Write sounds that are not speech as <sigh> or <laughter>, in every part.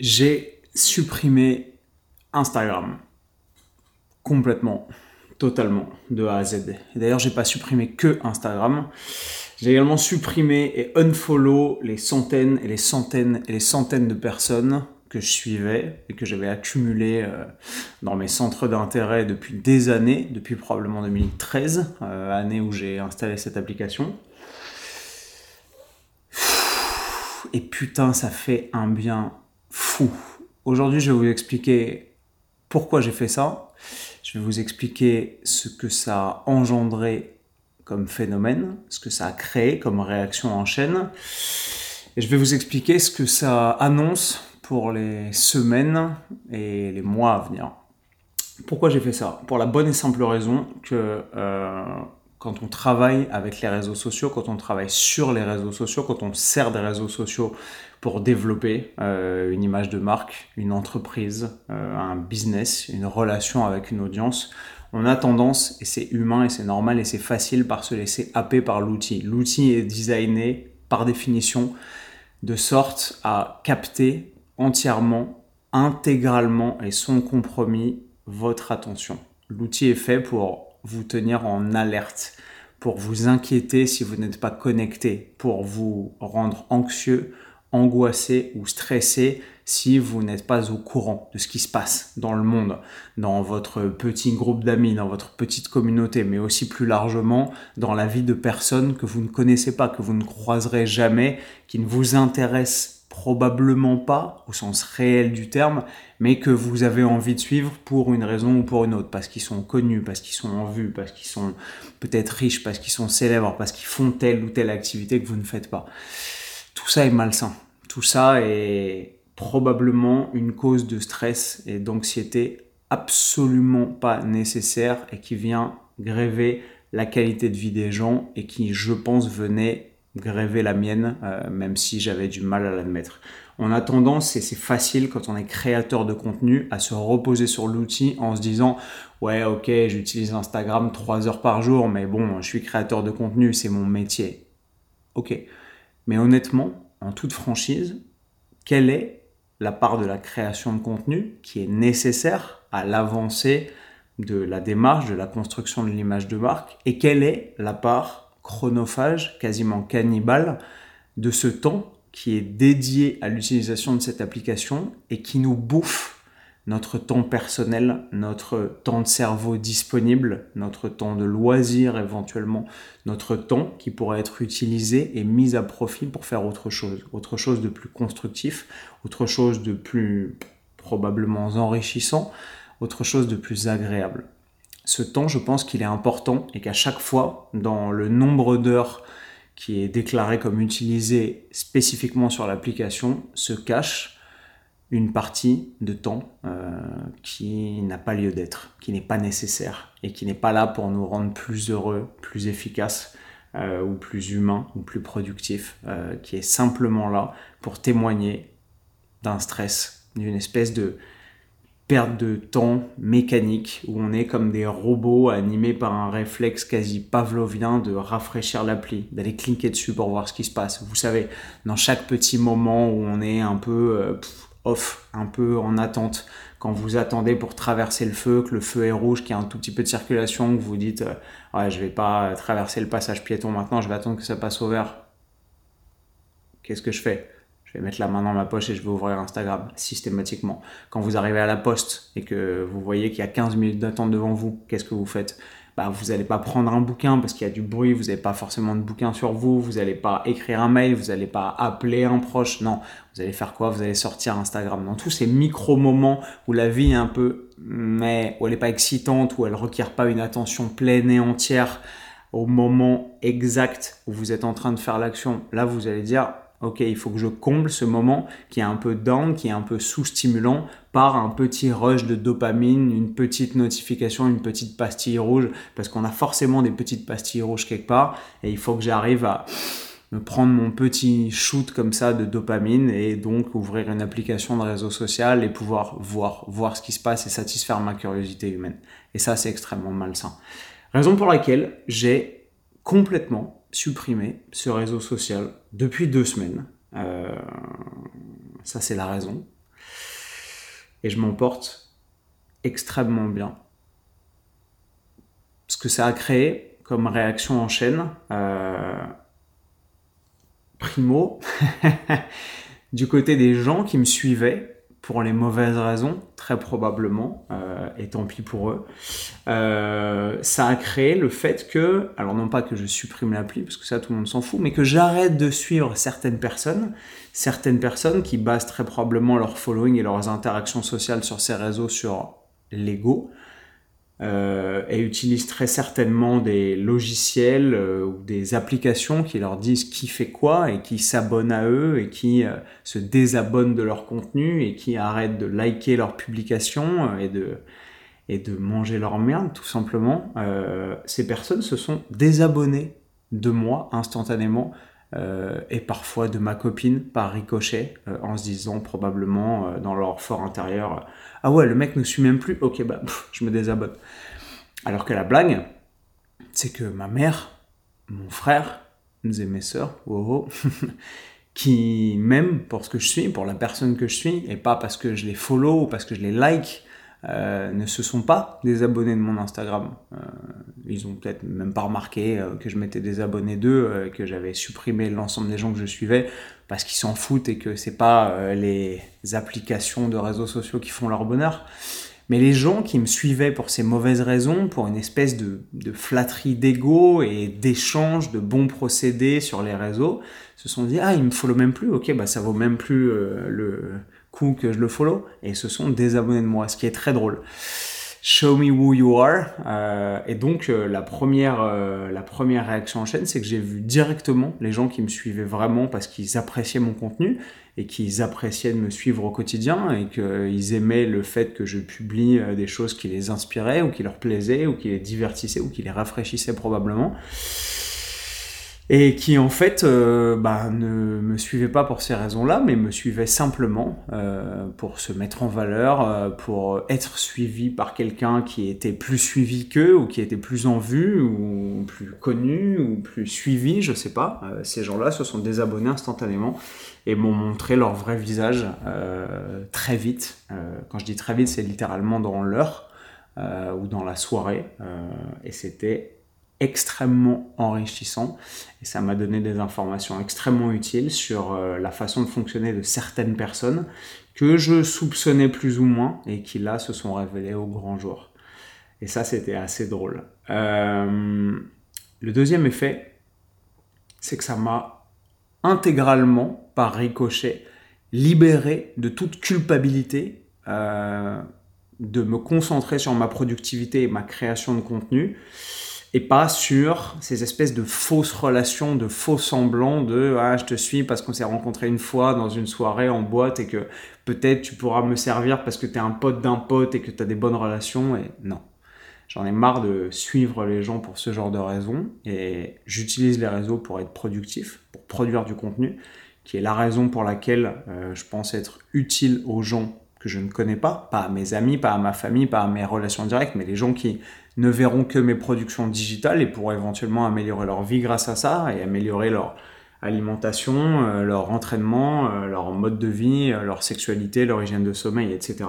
j'ai supprimé Instagram complètement, totalement, de A à Z. D'ailleurs, j'ai pas supprimé que Instagram. J'ai également supprimé et unfollow les centaines et les centaines et les centaines de personnes que je suivais et que j'avais accumulé euh, dans mes centres d'intérêt depuis des années, depuis probablement 2013, euh, année où j'ai installé cette application. Et putain, ça fait un bien fou. Aujourd'hui, je vais vous expliquer pourquoi j'ai fait ça. Je vais vous expliquer ce que ça a engendré comme phénomène, ce que ça a créé comme réaction en chaîne. Et je vais vous expliquer ce que ça annonce pour les semaines et les mois à venir. Pourquoi j'ai fait ça? Pour la bonne et simple raison que euh, quand on travaille avec les réseaux sociaux, quand on travaille sur les réseaux sociaux, quand on sert des réseaux sociaux pour développer euh, une image de marque, une entreprise, euh, un business, une relation avec une audience, on a tendance, et c'est humain et c'est normal et c'est facile par se laisser happer par l'outil. L'outil est designé par définition de sorte à capter entièrement, intégralement et sans compromis votre attention. L'outil est fait pour vous tenir en alerte, pour vous inquiéter si vous n'êtes pas connecté, pour vous rendre anxieux, angoissé ou stressé si vous n'êtes pas au courant de ce qui se passe dans le monde, dans votre petit groupe d'amis, dans votre petite communauté, mais aussi plus largement dans la vie de personnes que vous ne connaissez pas, que vous ne croiserez jamais, qui ne vous intéressent probablement pas au sens réel du terme, mais que vous avez envie de suivre pour une raison ou pour une autre, parce qu'ils sont connus, parce qu'ils sont en vue, parce qu'ils sont peut-être riches, parce qu'ils sont célèbres, parce qu'ils font telle ou telle activité que vous ne faites pas. Tout ça est malsain. Tout ça est probablement une cause de stress et d'anxiété absolument pas nécessaire et qui vient gréver la qualité de vie des gens et qui, je pense, venait gréver la mienne, euh, même si j'avais du mal à l'admettre. On a tendance, et c'est facile quand on est créateur de contenu, à se reposer sur l'outil en se disant ouais ok j'utilise Instagram trois heures par jour, mais bon je suis créateur de contenu, c'est mon métier. Ok. Mais honnêtement, en toute franchise, quelle est la part de la création de contenu qui est nécessaire à l'avancée de la démarche, de la construction de l'image de marque, et quelle est la part chronophage, quasiment cannibale, de ce temps qui est dédié à l'utilisation de cette application et qui nous bouffe notre temps personnel, notre temps de cerveau disponible, notre temps de loisir éventuellement, notre temps qui pourrait être utilisé et mis à profit pour faire autre chose, autre chose de plus constructif, autre chose de plus probablement enrichissant, autre chose de plus agréable ce temps, je pense qu'il est important et qu'à chaque fois, dans le nombre d'heures qui est déclaré comme utilisé spécifiquement sur l'application, se cache une partie de temps euh, qui n'a pas lieu d'être, qui n'est pas nécessaire et qui n'est pas là pour nous rendre plus heureux, plus efficaces euh, ou plus humains ou plus productifs, euh, qui est simplement là pour témoigner d'un stress, d'une espèce de perte de temps mécanique où on est comme des robots animés par un réflexe quasi pavlovien de rafraîchir l'appli, d'aller cliquer dessus pour voir ce qui se passe. Vous savez, dans chaque petit moment où on est un peu euh, off, un peu en attente, quand vous attendez pour traverser le feu, que le feu est rouge, qu'il y a un tout petit peu de circulation, que vous dites euh, ouais je vais pas traverser le passage piéton maintenant, je vais attendre que ça passe au vert. Qu'est-ce que je fais? Vais mettre la main dans ma poche et je vais ouvrir Instagram systématiquement. Quand vous arrivez à la poste et que vous voyez qu'il y a 15 minutes d'attente devant vous, qu'est-ce que vous faites? Bah, Vous n'allez pas prendre un bouquin parce qu'il y a du bruit, vous n'avez pas forcément de bouquin sur vous, vous n'allez pas écrire un mail, vous n'allez pas appeler un proche, non. Vous allez faire quoi? Vous allez sortir Instagram. Dans tous ces micro-moments où la vie est un peu, mais où elle n'est pas excitante, où elle ne requiert pas une attention pleine et entière au moment exact où vous êtes en train de faire l'action, là vous allez dire ok, il faut que je comble ce moment qui est un peu down, qui est un peu sous-stimulant par un petit rush de dopamine, une petite notification, une petite pastille rouge, parce qu'on a forcément des petites pastilles rouges quelque part, et il faut que j'arrive à me prendre mon petit shoot comme ça de dopamine et donc ouvrir une application de réseau social et pouvoir voir, voir ce qui se passe et satisfaire ma curiosité humaine. Et ça, c'est extrêmement malsain. Raison pour laquelle j'ai complètement supprimé ce réseau social depuis deux semaines. Euh, ça, c'est la raison. et je m'en porte extrêmement bien. Ce que ça a créé comme réaction en chaîne, euh, primo, <laughs> du côté des gens qui me suivaient, pour les mauvaises raisons, très probablement, euh, et tant pis pour eux. Euh, ça a créé le fait que, alors non pas que je supprime l'appli, parce que ça tout le monde s'en fout, mais que j'arrête de suivre certaines personnes, certaines personnes qui basent très probablement leur following et leurs interactions sociales sur ces réseaux sur l'ego, euh, et utilisent très certainement des logiciels euh, ou des applications qui leur disent qui fait quoi et qui s'abonnent à eux et qui euh, se désabonnent de leur contenu et qui arrêtent de liker leurs publications et de, et de manger leur merde tout simplement. ces personnes se sont désabonnées de moi instantanément euh, et parfois de ma copine par ricochet euh, en se disant probablement euh, dans leur fort intérieur ah ouais le mec ne suit même plus. Ok bah je me désabonne alors que la blague c'est que ma mère mon frère et mes sœurs oh, oh, <laughs> qui m'aiment pour ce que je suis pour la personne que je suis et pas parce que je les follow ou parce que je les like euh, ne se sont pas désabonnés de mon Instagram. Euh, ils ont peut-être même pas remarqué euh, que je m'étais désabonné d'eux, que j'avais supprimé l'ensemble des gens que je suivais parce qu'ils s'en foutent et que c'est pas les applications de réseaux sociaux qui font leur bonheur. Mais les gens qui me suivaient pour ces mauvaises raisons, pour une espèce de, de flatterie d'ego et d'échange de bons procédés sur les réseaux, se sont dit ah il me follow même plus, ok bah ça vaut même plus le que je le follow et se sont désabonnés de moi, ce qui est très drôle. Show me who you are. Euh, et donc euh, la première euh, la première réaction en chaîne, c'est que j'ai vu directement les gens qui me suivaient vraiment parce qu'ils appréciaient mon contenu et qu'ils appréciaient de me suivre au quotidien et qu'ils aimaient le fait que je publie des choses qui les inspiraient ou qui leur plaisaient ou qui les divertissaient ou qui les rafraîchissaient probablement et qui en fait euh, bah, ne me suivait pas pour ces raisons-là, mais me suivait simplement euh, pour se mettre en valeur, euh, pour être suivi par quelqu'un qui était plus suivi qu'eux, ou qui était plus en vue, ou plus connu, ou plus suivi, je sais pas. Ces gens-là se sont désabonnés instantanément et m'ont montré leur vrai visage très vite. quand je dis très vite, c'est littéralement dans l'heure ou dans la soirée, et c'était extrêmement enrichissant et ça m'a donné des informations extrêmement utiles sur euh, la façon de fonctionner de certaines personnes que je soupçonnais plus ou moins et qui là se sont révélées au grand jour. Et ça c'était assez drôle. Euh, le deuxième effet, c'est que ça m'a intégralement, par ricochet, libéré de toute culpabilité euh, de me concentrer sur ma productivité et ma création de contenu et pas sur ces espèces de fausses relations, de faux semblants de ah je te suis parce qu'on s'est rencontré une fois dans une soirée en boîte et que peut-être tu pourras me servir parce que tu es un pote d'un pote et que tu as des bonnes relations et non. J'en ai marre de suivre les gens pour ce genre de raisons et j'utilise les réseaux pour être productif, pour produire du contenu, qui est la raison pour laquelle euh, je pense être utile aux gens que je ne connais pas, pas à mes amis, pas à ma famille, pas à mes relations directes, mais les gens qui ne verront que mes productions digitales et pourront éventuellement améliorer leur vie grâce à ça et améliorer leur alimentation, euh, leur entraînement, euh, leur mode de vie, euh, leur sexualité, leur hygiène de sommeil, etc.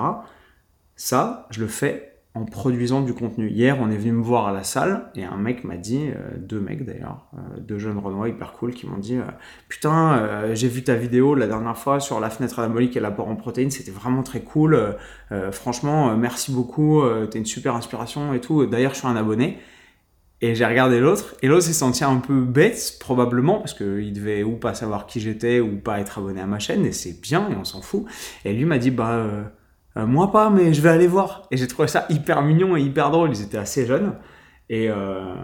Ça, je le fais en produisant du contenu. Hier, on est venu me voir à la salle et un mec m'a dit, euh, deux mecs d'ailleurs, euh, deux jeunes Renois hyper cool qui m'ont dit euh, Putain, j'ai vu ta vidéo la dernière fois sur la fenêtre anabolique et l'apport en protéines, c'était vraiment très cool. franchement, merci beaucoup, t'es une super inspiration et tout. D'ailleurs, je suis un abonné. Et j'ai regardé l'autre, et l'autre s'est senti un peu bête, probablement, parce qu'il devait ou pas savoir qui j'étais, ou pas être abonné à ma chaîne, et c'est bien, et on s'en fout. Et lui m'a dit, bah, euh, moi pas, mais je vais aller voir. Et j'ai trouvé ça hyper mignon et hyper drôle. Ils étaient assez jeunes. Et euh,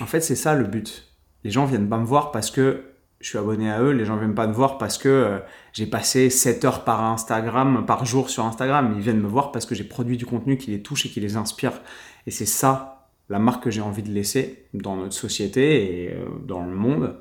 en fait, c'est ça le but. Les gens viennent pas me voir parce que je suis abonné à eux. Les gens viennent pas me voir parce que euh, j'ai passé 7 heures par Instagram, par jour sur Instagram. Ils viennent me voir parce que j'ai produit du contenu qui les touche et qui les inspire. Et c'est ça la marque que j'ai envie de laisser dans notre société et dans le monde.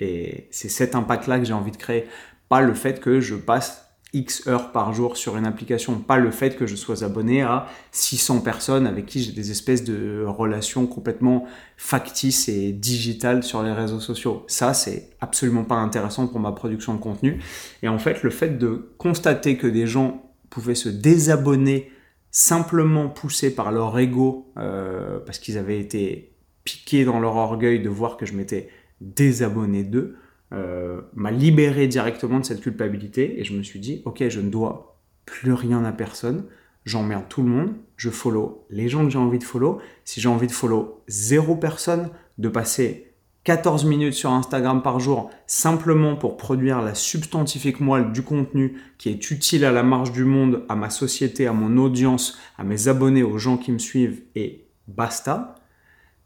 Et c'est cet impact-là que j'ai envie de créer. Pas le fait que je passe X heures par jour sur une application, pas le fait que je sois abonné à 600 personnes avec qui j'ai des espèces de relations complètement factices et digitales sur les réseaux sociaux. Ça, c'est absolument pas intéressant pour ma production de contenu. Et en fait, le fait de constater que des gens pouvaient se désabonner simplement poussés par leur ego, euh, parce qu'ils avaient été piqués dans leur orgueil de voir que je m'étais désabonné d'eux, euh, m'a libéré directement de cette culpabilité et je me suis dit, ok, je ne dois plus rien à personne, j'emmerde tout le monde, je follow les gens que j'ai envie de follow. Si j'ai envie de follow zéro personne, de passer 14 minutes sur Instagram par jour simplement pour produire la substantifique moelle du contenu qui est utile à la marge du monde, à ma société, à mon audience, à mes abonnés, aux gens qui me suivent et basta,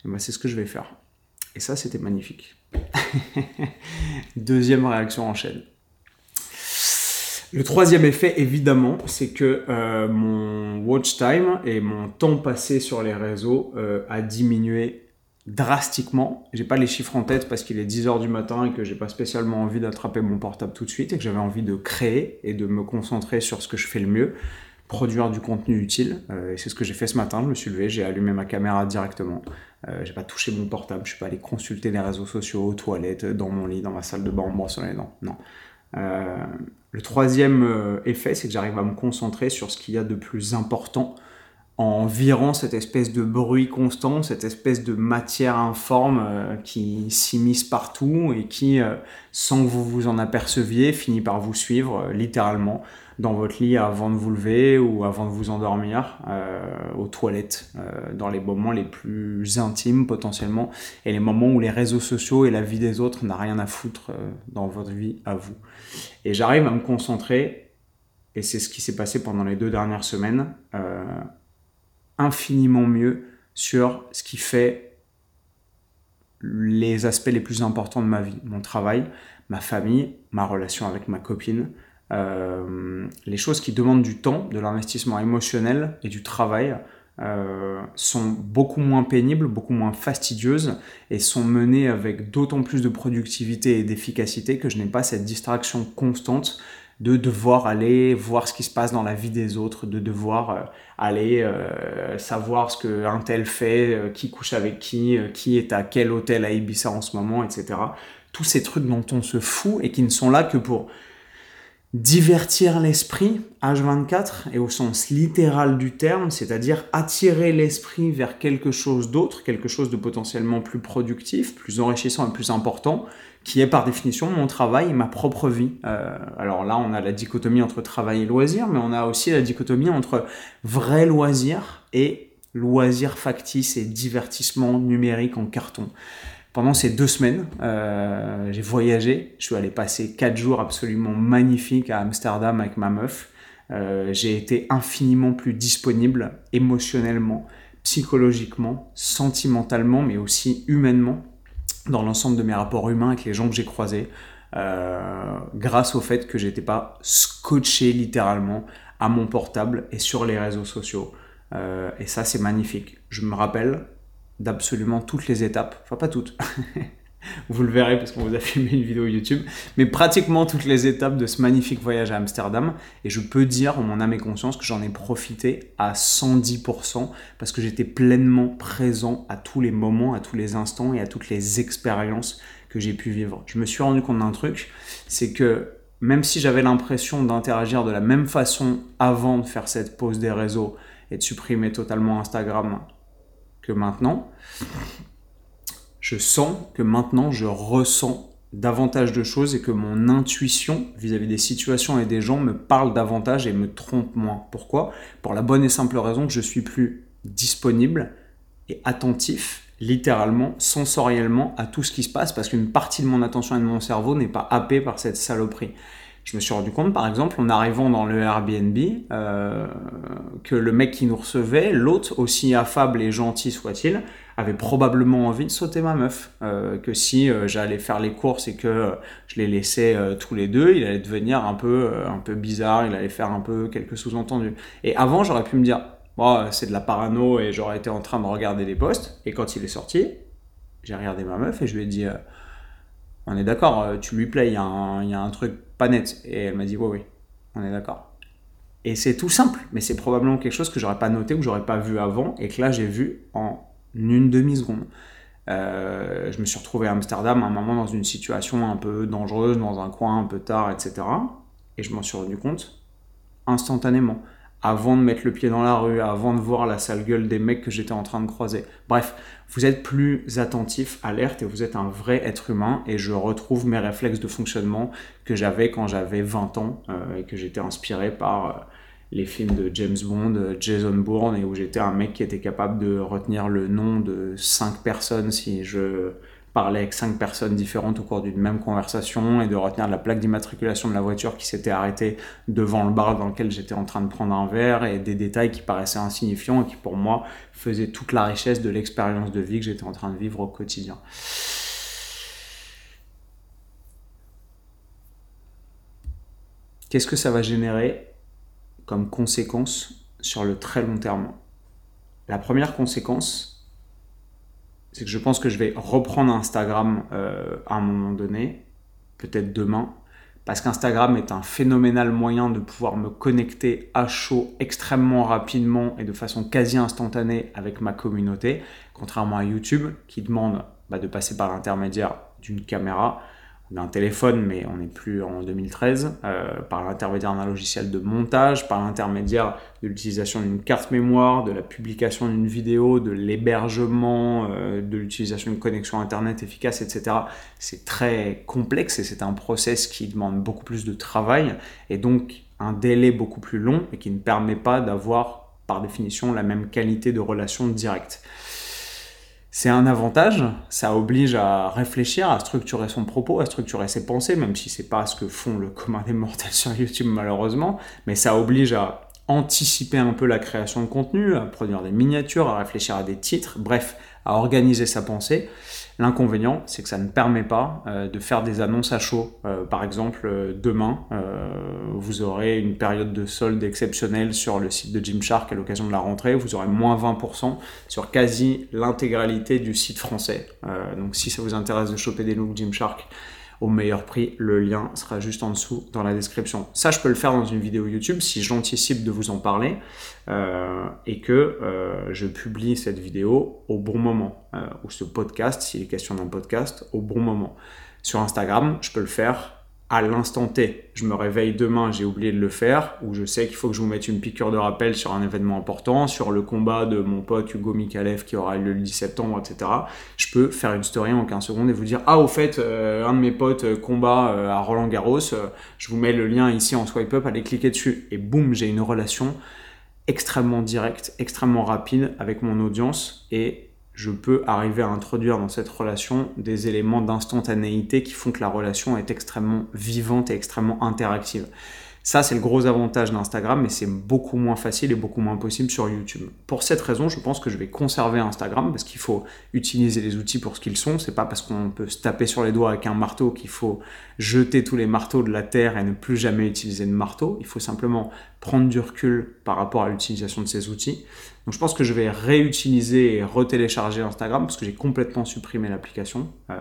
eh ben, c'est ce que je vais faire. Et ça, c'était magnifique. <laughs> Deuxième réaction en chaîne. Le troisième effet, évidemment, c'est que euh, mon watch time et mon temps passé sur les réseaux euh, a diminué drastiquement. J'ai pas les chiffres en tête parce qu'il est 10h du matin et que j'ai pas spécialement envie d'attraper mon portable tout de suite et que j'avais envie de créer et de me concentrer sur ce que je fais le mieux, produire du contenu utile. Euh, et c'est ce que j'ai fait ce matin. Je me suis levé, j'ai allumé ma caméra directement. Euh, j'ai pas touché mon portable, je suis pas allé consulter les réseaux sociaux, aux toilettes, dans mon lit, dans ma salle de bain, en brossant les dents. Non. Euh, le troisième euh, effet, c'est que j'arrive à me concentrer sur ce qu'il y a de plus important en virant cette espèce de bruit constant, cette espèce de matière informe qui s'immisce partout et qui, sans que vous vous en aperceviez, finit par vous suivre littéralement dans votre lit avant de vous lever ou avant de vous endormir, aux toilettes, dans les moments les plus intimes potentiellement, et les moments où les réseaux sociaux et la vie des autres n'a rien à foutre dans votre vie à vous. Et j'arrive à me concentrer, et c'est ce qui s'est passé pendant les deux dernières semaines, infiniment mieux sur ce qui fait les aspects les plus importants de ma vie, mon travail, ma famille, ma relation avec ma copine, euh, les choses qui demandent du temps, de l'investissement émotionnel et du travail euh, sont beaucoup moins pénibles, beaucoup moins fastidieuses et sont menées avec d'autant plus de productivité et d'efficacité que je n'ai pas cette distraction constante de devoir aller voir ce qui se passe dans la vie des autres, de devoir euh, aller euh, savoir ce que un tel fait, euh, qui couche avec qui, qui est à quel hôtel à Ibiza en ce moment, etc. Tous ces trucs dont on se fout et qui ne sont là que pour divertir l'esprit H24 et au sens littéral du terme, c'est-à-dire attirer l'esprit vers quelque chose d'autre, quelque chose de potentiellement plus productif, plus enrichissant et plus important, qui est par définition mon travail et ma propre vie. Euh, alors là, on a la dichotomie entre travail et loisir, mais on a aussi la dichotomie entre vrai loisir et loisir factice et divertissement numérique en carton. Pendant ces deux semaines, euh, j'ai voyagé. Je suis allé passer quatre jours absolument magnifiques à Amsterdam avec ma meuf. Euh, j'ai été infiniment plus disponible émotionnellement, psychologiquement, sentimentalement, mais aussi humainement dans l'ensemble de mes rapports humains avec les gens que j'ai croisés, euh, grâce au fait que j'étais pas scotché littéralement à mon portable et sur les réseaux sociaux. Et ça, c'est magnifique. Je me rappelle d'absolument toutes les étapes, enfin pas toutes, <laughs> vous le verrez parce qu'on vous a <laughs> filmé une vidéo YouTube, mais pratiquement toutes les étapes de ce magnifique voyage à Amsterdam. Et je peux dire, en mon âme et conscience, que j'en ai profité à 110% parce que j'étais pleinement présent à tous les moments, à tous les instants et à toutes les expériences que j'ai pu vivre. Je me suis rendu compte d'un truc, c'est que même si j'avais l'impression d'interagir de la même façon avant de faire cette pause des réseaux et de supprimer totalement Instagram maintenant, je sens que maintenant je ressens davantage de choses et que mon intuition vis-à-vis des situations et des gens me parle davantage et me trompe moins. Pourquoi? Pour la bonne et simple raison que je suis plus disponible et attentif, littéralement, sensoriellement, à tout ce qui se passe parce qu'une partie de mon attention et de mon cerveau n'est pas happée par cette saloperie. Je me suis rendu compte, par exemple, en arrivant dans le Airbnb, euh, que le mec qui nous recevait, l'autre, aussi affable et gentil soit-il, avait probablement envie de sauter ma meuf. Euh, que si euh, j'allais faire les courses et que je les laissais tous les deux, il allait devenir un peu, un peu bizarre, il allait faire un peu quelques sous-entendus. Et avant, j'aurais pu me dire, c'est de la parano et j'aurais été en train de regarder les posts. Et quand il est sorti, j'ai regardé ma meuf et je lui ai dit, on est d'accord, tu lui plais, il y, a un truc pas net. Et elle m'a dit, oui, oui, on est d'accord. Et c'est tout simple, mais c'est probablement quelque chose que j'aurais pas noté que j'aurais pas vu avant et que là j'ai vu en une demi-seconde. Euh, je me suis retrouvé à Amsterdam à un moment dans une situation un peu dangereuse, dans un coin un peu tard, etc. Et je m'en suis rendu compte instantanément avant de mettre le pied dans la rue, avant de voir la sale gueule des mecs que j'étais en train de croiser. Bref, vous êtes plus attentif, alerte et vous êtes un vrai être humain et je retrouve mes réflexes de fonctionnement que j'avais quand j'avais 20 ans euh, et que j'étais inspiré par euh, les films de James Bond, euh, Jason Bourne et où j'étais un mec qui était capable de retenir le nom de 5 personnes si je parler avec cinq personnes différentes au cours d'une même conversation et de retenir la plaque d'immatriculation de la voiture qui s'était arrêtée devant le bar dans lequel j'étais en train de prendre un verre et des détails qui paraissaient insignifiants et qui pour moi faisaient toute la richesse de l'expérience de vie que j'étais en train de vivre au quotidien. Qu'est-ce que ça va générer comme conséquence sur le très long terme? La première conséquence, c'est que je pense que je vais reprendre Instagram euh, à un moment donné, peut-être demain, parce qu'Instagram est un phénoménal moyen de pouvoir me connecter à chaud extrêmement rapidement et de façon quasi instantanée avec ma communauté, contrairement à YouTube qui demande bah, de passer par l'intermédiaire d'une caméra d'un téléphone, mais on n'est plus en 2013, euh, par l'intermédiaire d'un logiciel de montage, par l'intermédiaire de l'utilisation d'une carte mémoire, de la publication d'une vidéo, de l'hébergement, euh, de l'utilisation d'une connexion Internet efficace, etc. C'est très complexe et c'est un process qui demande beaucoup plus de travail et donc un délai beaucoup plus long et qui ne permet pas d'avoir par définition la même qualité de relation directe. C'est un avantage, ça oblige à réfléchir, à structurer son propos, à structurer ses pensées, même si c'est pas ce que font le commun des mortels <laughs> sur YouTube malheureusement, mais ça oblige à anticiper un peu la création de contenu, à produire des miniatures, à réfléchir à des titres, bref, à organiser sa pensée. L'inconvénient, c'est que ça ne permet pas euh, de faire des annonces à chaud. Euh, par exemple, euh, demain, vous aurez une période de solde exceptionnelle sur le site de Gymshark à l'occasion de la rentrée. Vous aurez moins 20% sur quasi l'intégralité du site français. donc si ça vous intéresse de choper des looks Gymshark, au meilleur prix. Le lien sera juste en dessous dans la description. Ça, je peux le faire dans une vidéo YouTube si j'anticipe de vous en parler euh, et que euh, je publie cette vidéo au bon moment euh, ou ce podcast, s'il est question d'un podcast, au bon moment. Sur Instagram, je peux le faire à l'instant T. Je me réveille demain, j'ai oublié de le faire, ou je sais qu'il faut que je vous mette une piqûre de rappel sur un événement important, sur le combat de mon pote Hugo Mikalev qui aura lieu le 10 septembre, etc. Je peux faire une story en 15 secondes et vous dire Ah, au fait, euh, un de mes potes euh, combat euh, à Roland Garros, je vous mets le lien ici en swipe up, allez cliquer dessus. Et boum, j'ai une relation extrêmement directe, extrêmement rapide avec mon audience et je peux arriver à introduire dans cette relation des éléments d'instantanéité qui font que la relation est extrêmement vivante et extrêmement interactive. Ça, c'est le gros avantage d'Instagram, mais c'est beaucoup moins facile et beaucoup moins possible sur YouTube. Pour cette raison, je pense que je vais conserver Instagram parce qu'il faut utiliser les outils pour ce qu'ils sont. C'est pas parce qu'on peut se taper sur les doigts avec un marteau qu'il faut jeter tous les marteaux de la terre et ne plus jamais utiliser de marteau. Il faut simplement prendre du recul par rapport à l'utilisation de ces outils. Donc je pense que je vais réutiliser et retélécharger Instagram parce que j'ai complètement supprimé l'application euh,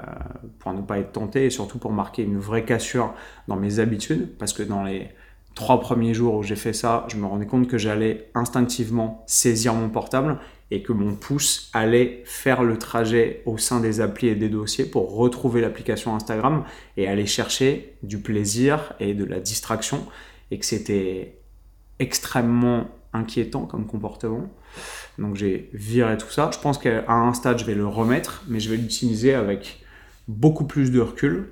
pour ne pas être tenté et surtout pour marquer une vraie cassure dans mes habitudes. Parce que dans les trois premiers jours où j'ai fait ça, je me rendais compte que j'allais instinctivement saisir mon portable et que mon pouce allait faire le trajet au sein des applis et des dossiers pour retrouver l'application Instagram et aller chercher du plaisir et de la distraction. Et que c'était extrêmement inquiétant comme comportement. Donc j'ai viré tout ça. Je pense qu'à un stade, je vais le remettre, mais je vais l'utiliser avec beaucoup plus de recul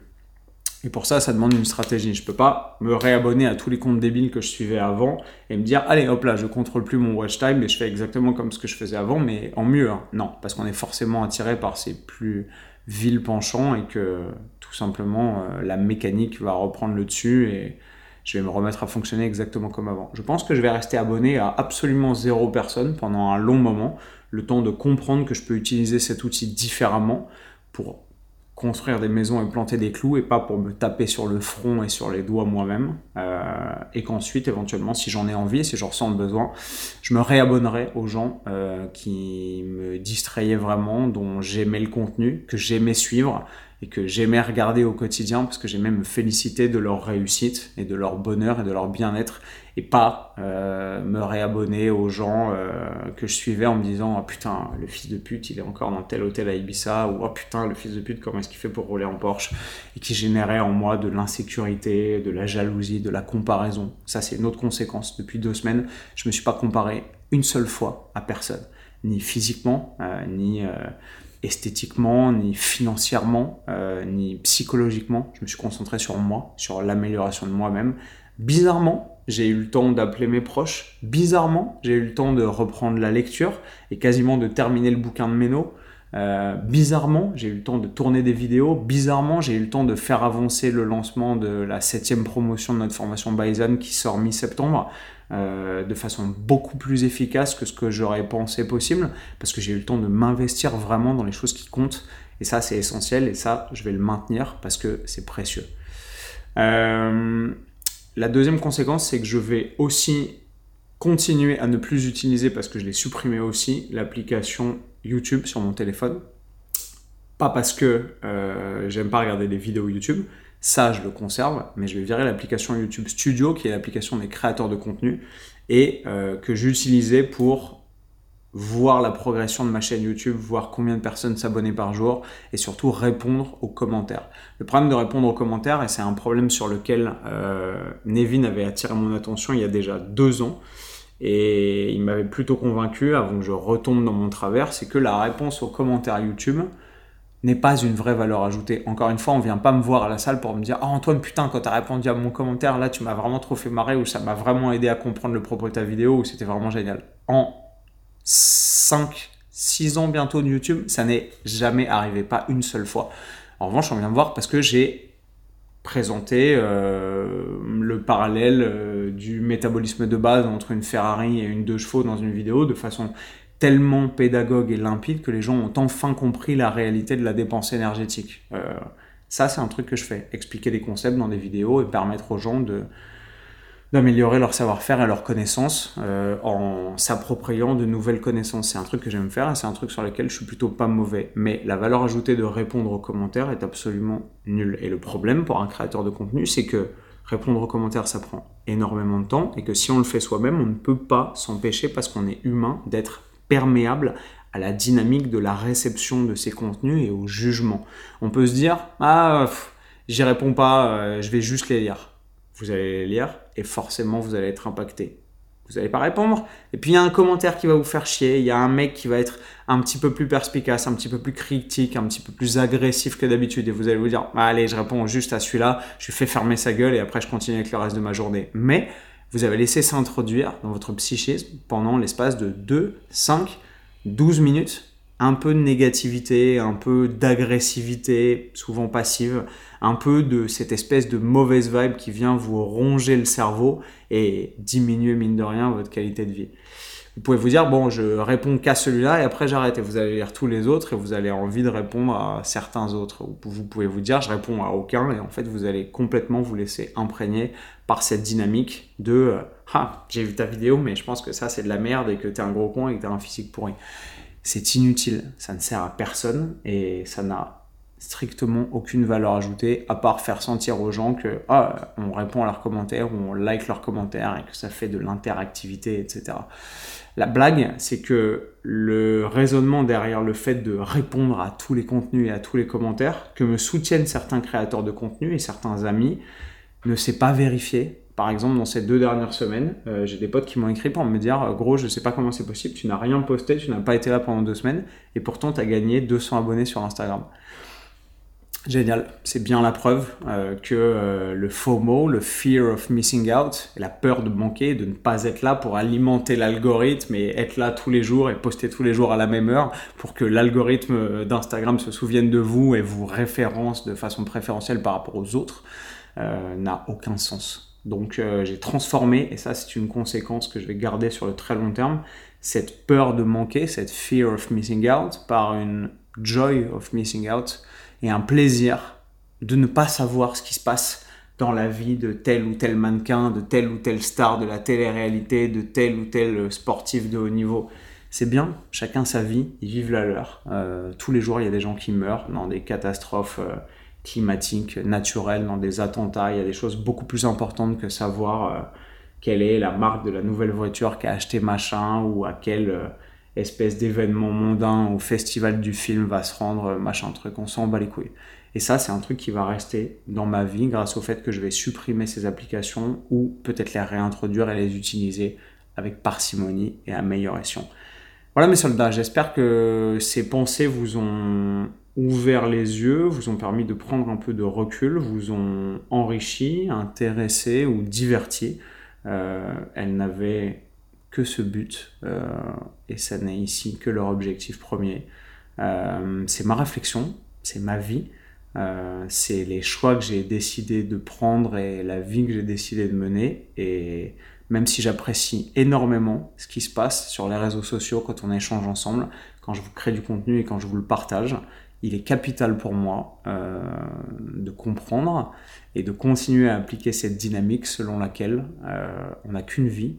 et pour ça, ça demande une stratégie. Je peux pas me réabonner à tous les comptes débiles que je suivais avant et me dire, allez, hop là, je contrôle plus mon watch time et je fais exactement comme ce que je faisais avant, mais en mieux. Hein. Non, parce qu'on est forcément attiré par ces plus vils penchants et que tout simplement euh, la mécanique va reprendre le dessus et je vais me remettre à fonctionner exactement comme avant. Je pense que je vais rester abonné à absolument zéro personne pendant un long moment, le temps de comprendre que je peux utiliser cet outil différemment pour construire des maisons et planter des clous et pas pour me taper sur le front et sur les doigts moi-même. Euh, et qu'ensuite, éventuellement, si j'en ai envie, si j'en ressens le besoin, je me réabonnerai aux gens euh, qui me distrayaient vraiment, dont j'aimais le contenu, que j'aimais suivre et que j'aimais regarder au quotidien parce que j'aimais me féliciter de leur réussite et de leur bonheur et de leur bien-être et pas euh, me réabonner aux gens euh, que je suivais en me disant oh putain le fils de pute il est encore dans tel hôtel à Ibiza ou oh putain le fils de pute comment est-ce qu'il fait pour rouler en Porsche et qui générait en moi de l'insécurité, de la jalousie, de la comparaison. Ça c'est une autre conséquence. Depuis deux semaines je me suis pas comparé une seule fois à personne, ni physiquement, euh, ni esthétiquement, ni financièrement, ni psychologiquement. Je me suis concentré sur moi, sur l'amélioration de moi-même. Bizarrement, j'ai eu le temps d'appeler mes proches. Bizarrement, j'ai eu le temps de reprendre la lecture et quasiment de terminer le bouquin de Méno. Euh, bizarrement, j'ai eu le temps de tourner des vidéos. Bizarrement, j'ai eu le temps de faire avancer le lancement de la septième promotion de notre formation Bison qui sort mi-septembre euh, de façon beaucoup plus efficace que ce que j'aurais pensé possible parce que j'ai eu le temps de m'investir vraiment dans les choses qui comptent. Et ça, c'est essentiel et ça, je vais le maintenir parce que c'est précieux. Euh, la deuxième conséquence, c'est que je vais aussi continuer à ne plus utiliser, parce que je l'ai supprimé aussi, l'application YouTube sur mon téléphone. Pas parce que euh, j'aime pas regarder des vidéos YouTube, ça je le conserve, mais je vais virer l'application YouTube Studio, qui est l'application des créateurs de contenu, et euh, que j'utilisais pour voir la progression de ma chaîne YouTube, voir combien de personnes s'abonnaient par jour et surtout répondre aux commentaires. Le problème de répondre aux commentaires, et c'est un problème sur lequel euh, Nevin avait attiré mon attention il y a déjà deux ans, et il m'avait plutôt convaincu avant que je retombe dans mon travers, c'est que la réponse aux commentaires YouTube n'est pas une vraie valeur ajoutée. Encore une fois, on vient pas me voir à la salle pour me dire oh, Antoine, putain, quand tu as répondu à mon commentaire, là, tu m'as vraiment trop fait marrer, ou ça m'a vraiment aidé à comprendre le propos de ta vidéo, ou c'était vraiment génial. En 5, 6 ans bientôt de YouTube, ça n'est jamais arrivé, pas une seule fois. En revanche, on vient de voir parce que j'ai présenté euh, le parallèle euh, du métabolisme de base entre une Ferrari et une deux chevaux dans une vidéo de façon tellement pédagogue et limpide que les gens ont enfin compris la réalité de la dépense énergétique. Euh, ça, c'est un truc que je fais, expliquer des concepts dans des vidéos et permettre aux gens d'améliorer leur savoir-faire et leur connaissance euh, en s'appropriant de nouvelles connaissances. C'est un truc que j'aime faire et c'est un truc sur lequel je suis plutôt pas mauvais. Mais la valeur ajoutée de répondre aux commentaires est absolument nulle. Et le problème pour un créateur de contenu, c'est que répondre aux commentaires, ça prend énormément de temps et que si on le fait soi-même, on ne peut pas s'empêcher parce qu'on est humain d'être perméable à la dynamique de la réception de ces contenus et au jugement. On peut se dire, ah, j'y réponds pas, euh, je vais juste les lire vous allez les lire et forcément vous allez être impacté. Vous n'allez pas répondre. Et puis il y a un commentaire qui va vous faire chier. Il y a un mec qui va être un petit peu plus perspicace, un petit peu plus critique, un petit peu plus agressif que d'habitude. Et vous allez vous dire, bah, allez, je réponds juste à celui-là, je lui fais fermer sa gueule et après je continue avec le reste de ma journée. Mais vous avez laissé s'introduire dans votre psychisme pendant l'espace de 2, 5, 12 minutes un peu de négativité, un peu d'agressivité, souvent passive, un peu de cette espèce de mauvaise vibe qui vient vous ronger le cerveau et diminuer mine de rien votre qualité de vie. Vous pouvez vous dire, bon, je réponds qu'à celui-là et après j'arrête et vous allez lire tous les autres et vous allez envie de répondre à certains autres. Vous pouvez vous dire, je réponds à aucun et en fait vous allez complètement vous laisser imprégner par cette dynamique de, euh, ah, j'ai vu ta vidéo mais je pense que ça c'est de la merde et que t'es un gros con et que t'as un physique pourri c'est inutile, ça ne sert à personne et ça n'a strictement aucune valeur ajoutée à part faire sentir aux gens que ah, on répond à leurs commentaires ou on like leurs commentaires et que ça fait de l'interactivité, etc. La blague, c'est que le raisonnement derrière le fait de répondre à tous les contenus et à tous les commentaires que me soutiennent certains créateurs de contenu et certains amis ne s'est pas vérifié par exemple, dans ces deux dernières semaines, euh, j'ai des potes qui m'ont écrit pour me dire Gros, je sais pas comment c'est possible, tu n'as rien posté, tu n'as pas été là pendant deux semaines, et pourtant tu as gagné 200 abonnés sur Instagram. Génial, c'est bien la preuve euh, que euh, le FOMO, le fear of missing out, la peur de manquer, de ne pas être là pour alimenter l'algorithme et être là tous les jours et poster tous les jours à la même heure pour que l'algorithme d'Instagram se souvienne de vous et vous référence de façon préférentielle par rapport aux autres, n'a aucun sens. Donc euh, j'ai transformé, et ça c'est une conséquence que je vais garder sur le très long terme, cette peur de manquer, cette fear of missing out, par une joy of missing out, et un plaisir de ne pas savoir ce qui se passe dans la vie de tel ou tel mannequin, de telle ou telle star de la télé-réalité, de tel ou tel sportif de haut niveau. C'est bien, chacun sa vie, ils vivent la leur. Euh, tous les jours, il y a des gens qui meurent dans des catastrophes euh, climatiques, naturelles, dans des attentats. Il y a des choses beaucoup plus importantes que savoir euh, quelle est la marque de la nouvelle voiture qu'a acheté machin ou à quelle espèce d'événement mondain ou festival du film va se rendre, machin truc. On s'en bat les couilles. Et ça, c'est un truc qui va rester dans ma vie grâce au fait que je vais supprimer ces applications ou peut-être les réintroduire et les utiliser avec parcimonie et amélioration. Voilà mes soldats, j'espère que ces pensées vous ont ouvert les yeux, vous ont permis de prendre un peu de recul, vous ont enrichi, intéressé ou diverti. Euh, elles n'avaient que ce but euh, et ça n'est ici que leur objectif premier. Euh, c'est ma réflexion, c'est ma vie, c'est les choix que j'ai décidé de prendre et la vie que j'ai décidé de mener et même si j'apprécie énormément ce qui se passe sur les réseaux sociaux quand on échange ensemble, quand je vous crée du contenu et quand je vous le partage, il est capital pour moi euh, de comprendre et de continuer à appliquer cette dynamique selon laquelle euh, on n'a qu'une vie,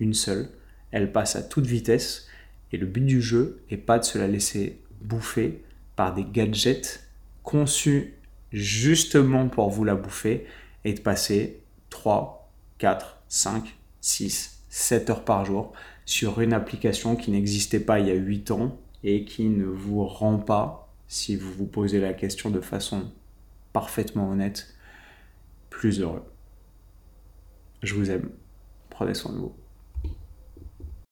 une seule, elle passe à toute vitesse et le but du jeu n'est pas de se la laisser bouffer par des gadgets conçus justement pour vous la bouffer et de passer 3, 4, 5, 6, 7 heures par jour sur une application qui n'existait pas il y a 8 ans et qui ne vous rend pas, si vous vous posez la question de façon parfaitement honnête, plus heureux. Je vous aime. Prenez soin de vous.